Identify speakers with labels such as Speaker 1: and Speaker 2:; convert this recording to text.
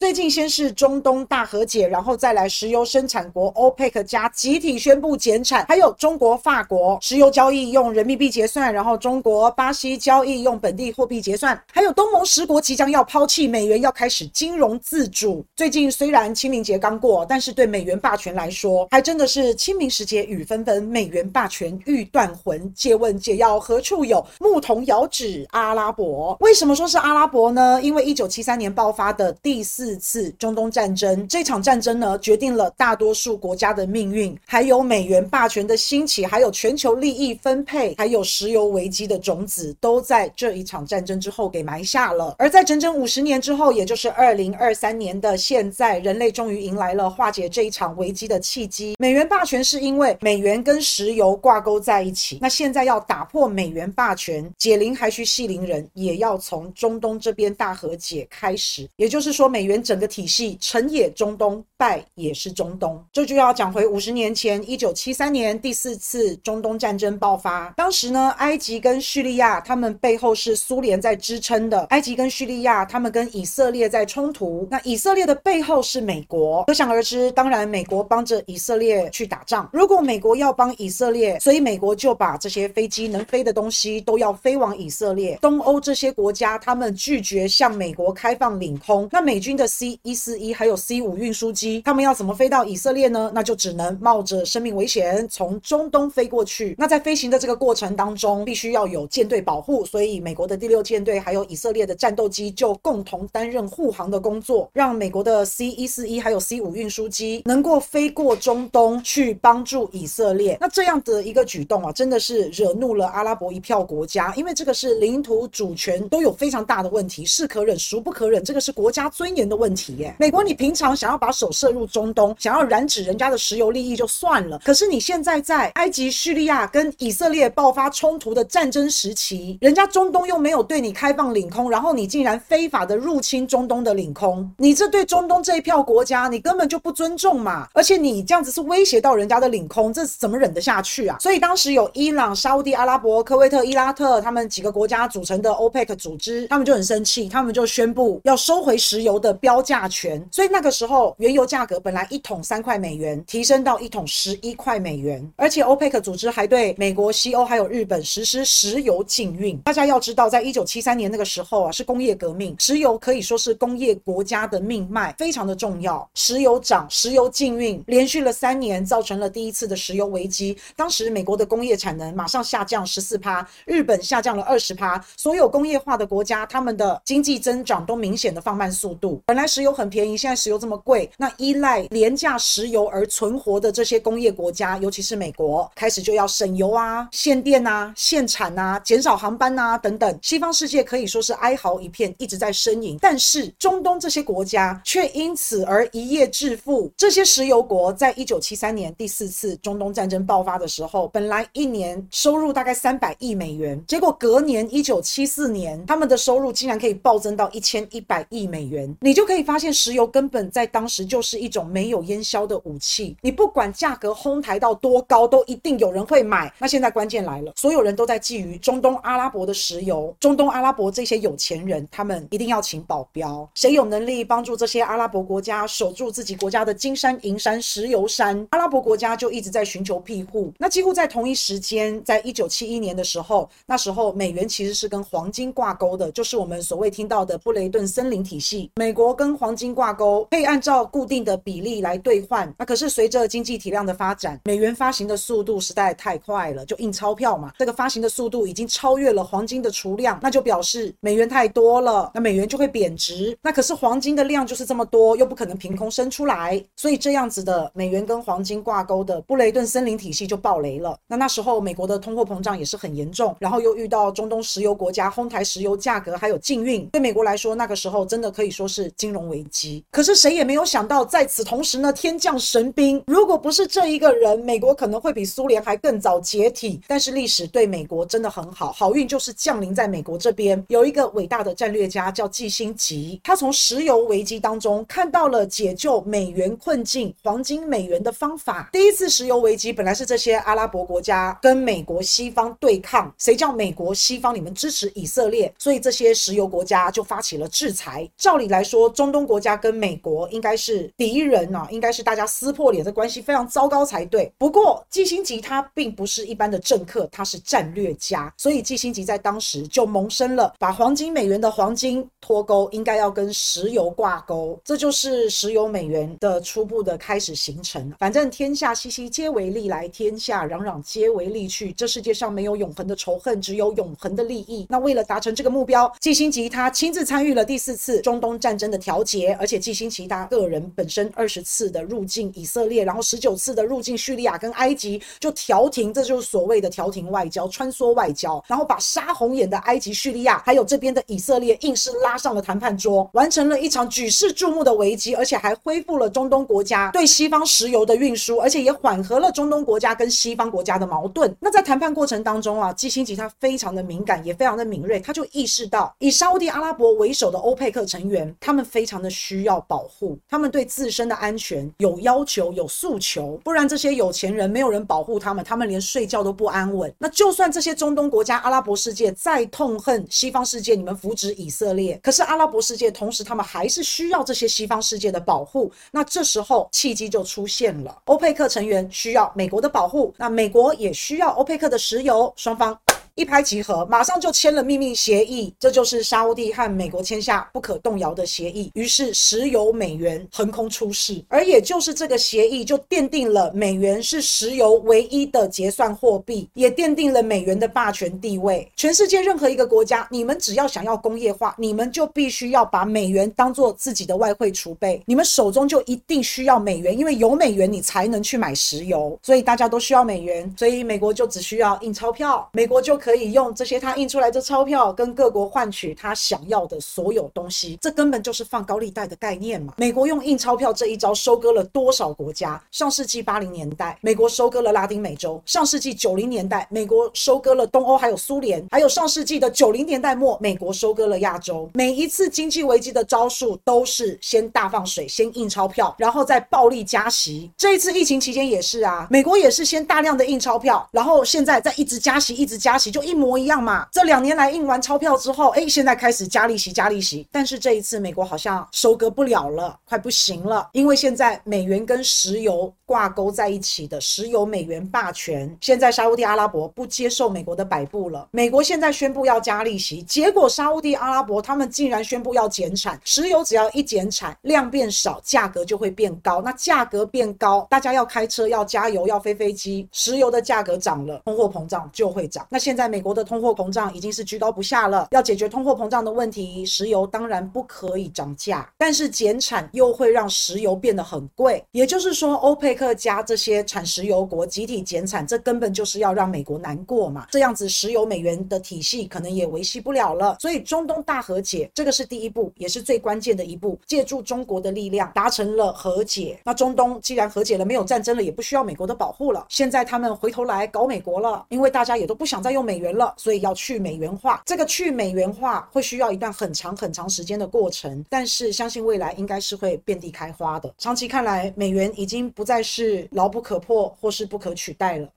Speaker 1: 最近先是中东大和解，然后再来石油生产国 OPEC 加集体宣布减产，还有中国、法国石油交易用人民币结算，然后中国、巴西交易用本地货币结算，还有东盟十国即将要抛弃美元，要开始金融自主。最近虽然清明节刚过，但是对美元霸权来说，还真的是清明时节雨纷纷，美元霸权欲断魂。借问解药何处有？牧童遥指阿拉伯。为什么说是阿拉伯呢？因为一九七三年爆发的第四四次中东战争，这场战争呢，决定了大多数国家的命运，还有美元霸权的兴起，还有全球利益分配，还有石油危机的种子，都在这一场战争之后给埋下了。而在整整五十年之后，也就是二零二三年的现在，人类终于迎来了化解这一场危机的契机。美元霸权是因为美元跟石油挂钩在一起，那现在要打破美元霸权，解铃还须系铃人，也要从中东这边大和解开始。也就是说，美元整个体系成也中东，败也是中东。这就要讲回五十年前，一九七三年第四次中东战争爆发。当时呢，埃及跟叙利亚他们背后是苏联在支撑的。埃及跟叙利亚他们跟以色列在冲突，那以色列的背后是美国。可想而知，当然美国帮着以色列去打仗。如果美国要帮以色列，所以美国就把这些飞机能飞的东西都要飞往以色列。东欧这些国家他们拒绝向美国开放领空，那美军的 C 一四一还有 C 五运输机，他们要怎么飞到以色列呢？那就只能冒着生命危险从中东飞过去。那在飞行的这个过程当中，必须要有舰队保护，所以美国的第六舰队还有以色列的战斗机就共同担任护航的工作，让美国的 C 一四一还有 C 五运输机能够飞过中东去帮助以色列。那这样的一个举动啊，真的是惹怒了阿拉伯一票国家，因为这个是领土主权都有非常大的问题，是可忍孰不可忍，这个是国家尊严的问题耶。美国，你平常想要把手射入中东，想要染指人家的石油利益就算了，可是你现在在埃及、叙利亚跟以色列爆发冲突的战争时期，人家中东又没有对你开放领空，然后你竟然非法的入侵中东的领空，你这对中东这一票国家，你根本就不尊重嘛！而且你这样子是威胁到人家的领空，这怎么忍得下去啊？所以当时有伊朗、沙乌地阿拉伯、科威特、伊拉克他们几个国家组成的 OPEC 组织，他们就很生气，他们就宣布要收回石油的标高价权。所以那个时候，原油价格本来一桶三块美元，提升到一桶十一块美元，而且 OPEC 组织还对美国、西欧还有日本实施石油禁运。大家要知道，在一九七三年那个时候啊，是工业革命，石油可以说是工业国家的命脉，非常的重要。石油涨，石油禁运，连续了三年，造成了第一次的石油危机。当时美国的工业产能马上下降十四趴，日本下降了二十趴，所有工业化的国家，他们的经济增长都明显的放慢速度。本来石油很便宜，现在石油这么贵，那依赖廉价石油而存活的这些工业国家，尤其是美国，开始就要省油啊、限电啊、限产啊、减少航班啊等等。西方世界可以说是哀嚎一片，一直在呻吟。但是中东这些国家却因此而一夜致富。这些石油国在一九七三年第四次中东战争爆发的时候，本来一年收入大概三百亿美元，结果隔年一九七四年，他们的收入竟然可以暴增到一千一百亿美元。你就就可以发现，石油根本在当时就是一种没有烟消的武器。你不管价格哄抬到多高，都一定有人会买。那现在关键来了，所有人都在觊觎中东阿拉伯的石油，中东阿拉伯这些有钱人，他们一定要请保镖。谁有能力帮助这些阿拉伯国家守住自己国家的金山银山石油山？阿拉伯国家就一直在寻求庇护。那几乎在同一时间，在一九七一年的时候，那时候美元其实是跟黄金挂钩的，就是我们所谓听到的布雷顿森林体系。美国跟黄金挂钩，可以按照固定的比例来兑换。那可是随着经济体量的发展，美元发行的速度实在太快了，就印钞票嘛。这个发行的速度已经超越了黄金的储量，那就表示美元太多了，那美元就会贬值。那可是黄金的量就是这么多，又不可能凭空生出来，所以这样子的美元跟黄金挂钩的布雷顿森林体系就爆雷了。那那时候美国的通货膨胀也是很严重，然后又遇到中东石油国家哄抬石油价格，还有禁运，对美国来说那个时候真的可以说是金融危机。可是谁也没有想到，在此同时呢，天降神兵，如果不是这一个人，美国可能会比苏联还更早解体。但是历史对美国真的很好，好运就是降临在美国这边。有一个伟大的战略家叫季辛吉，他从石油危机当中看到了解救美元困境、黄金美元的方法。第一次石油危机本来是这些阿拉伯国家跟美国西方对抗，谁叫美国西方你们支持以色列，所以这些石油国家就发起了制裁。照理来说，中东国家跟美国应该是敌人啊，应该是大家撕破脸的关系非常糟糕才对。不过季辛吉他并不是一般的政客，他是战略家，所以季辛吉在当时就萌生了把黄金美元的黄金脱钩，应该要跟石油挂钩，这就是石油美元的初步的开始形成。反正天下熙熙皆为利来，天下攘攘皆为利去。这世界上没有永恒的仇恨，只有永恒的利益。那为了达成这个目标，季辛吉他亲自参与了第四次中东战争的调节，而且季辛吉他个人本身二十次的入境以色列，然后十九次的入境叙利亚跟埃及，就调停，这就是所谓的调停外交、穿梭外交，然后把杀红眼的埃及、叙利亚还有这边的以色列硬是拉上了谈判桌，完成了一场举世注目的危机，而且还恢复了中东国家对西方石油的运输，而且也缓和了中东国家跟西方国家的矛盾。那在谈判过程当中啊，季辛吉他非常的敏感，也非常的敏锐，他就意识到以沙乌地阿拉伯为首的欧佩克成员，他们非常的需要保护，他们对自身的安全有要求、有诉求，不然这些有钱人没有人保护他们，他们连睡觉都不安稳。那就算这些中东国家、阿拉伯世界再痛恨西方世界，你们扶植以色列，可是阿拉伯世界同时他们还是需要这些西方世界的保护。那这时候契机就出现了，欧佩克成员需要美国的保护，那美国也需要欧佩克的石油，双方。一拍即合，马上就签了秘密协议，这就是沙乌地和美国签下不可动摇的协议。于是石油美元横空出世，而也就是这个协议，就奠定了美元是石油唯一的结算货币，也奠定了美元的霸权地位。全世界任何一个国家，你们只要想要工业化，你们就必须要把美元当做自己的外汇储备，你们手中就一定需要美元，因为有美元你才能去买石油，所以大家都需要美元，所以美国就只需要印钞票，美国就可。可以用这些他印出来的钞票跟各国换取他想要的所有东西，这根本就是放高利贷的概念嘛。美国用印钞票这一招收割了多少国家？上世纪八零年代，美国收割了拉丁美洲；上世纪九零年代，美国收割了东欧还有苏联；还有上世纪的九零年代末，美国收割了亚洲。每一次经济危机的招数都是先大放水，先印钞票，然后再暴力加息。这一次疫情期间也是啊，美国也是先大量的印钞票，然后现在再一直加息，一直加息就。一模一样嘛？这两年来印完钞票之后，哎，现在开始加利息，加利息。但是这一次美国好像收割不了了，快不行了，因为现在美元跟石油挂钩在一起的石油美元霸权，现在沙乌地阿拉伯不接受美国的摆布了。美国现在宣布要加利息，结果沙乌地阿拉伯他们竟然宣布要减产。石油只要一减产，量变少，价格就会变高。那价格变高，大家要开车，要加油，要飞飞机，石油的价格涨了，通货膨胀就会涨。那现在。美国的通货膨胀已经是居高不下了，要解决通货膨胀的问题，石油当然不可以涨价，但是减产又会让石油变得很贵。也就是说，欧佩克克加这些产石油国集体减产，这根本就是要让美国难过嘛。这样子，石油美元的体系可能也维系不了了。所以，中东大和解这个是第一步，也是最关键的一步，借助中国的力量达成了和解。那中东既然和解了，没有战争了，也不需要美国的保护了。现在他们回头来搞美国了，因为大家也都不想再用美。元了，所以要去美元化。这个去美元化会需要一段很长很长时间的过程，但是相信未来应该是会遍地开花的。长期看来，美元已经不再是牢不可破或是不可取代了。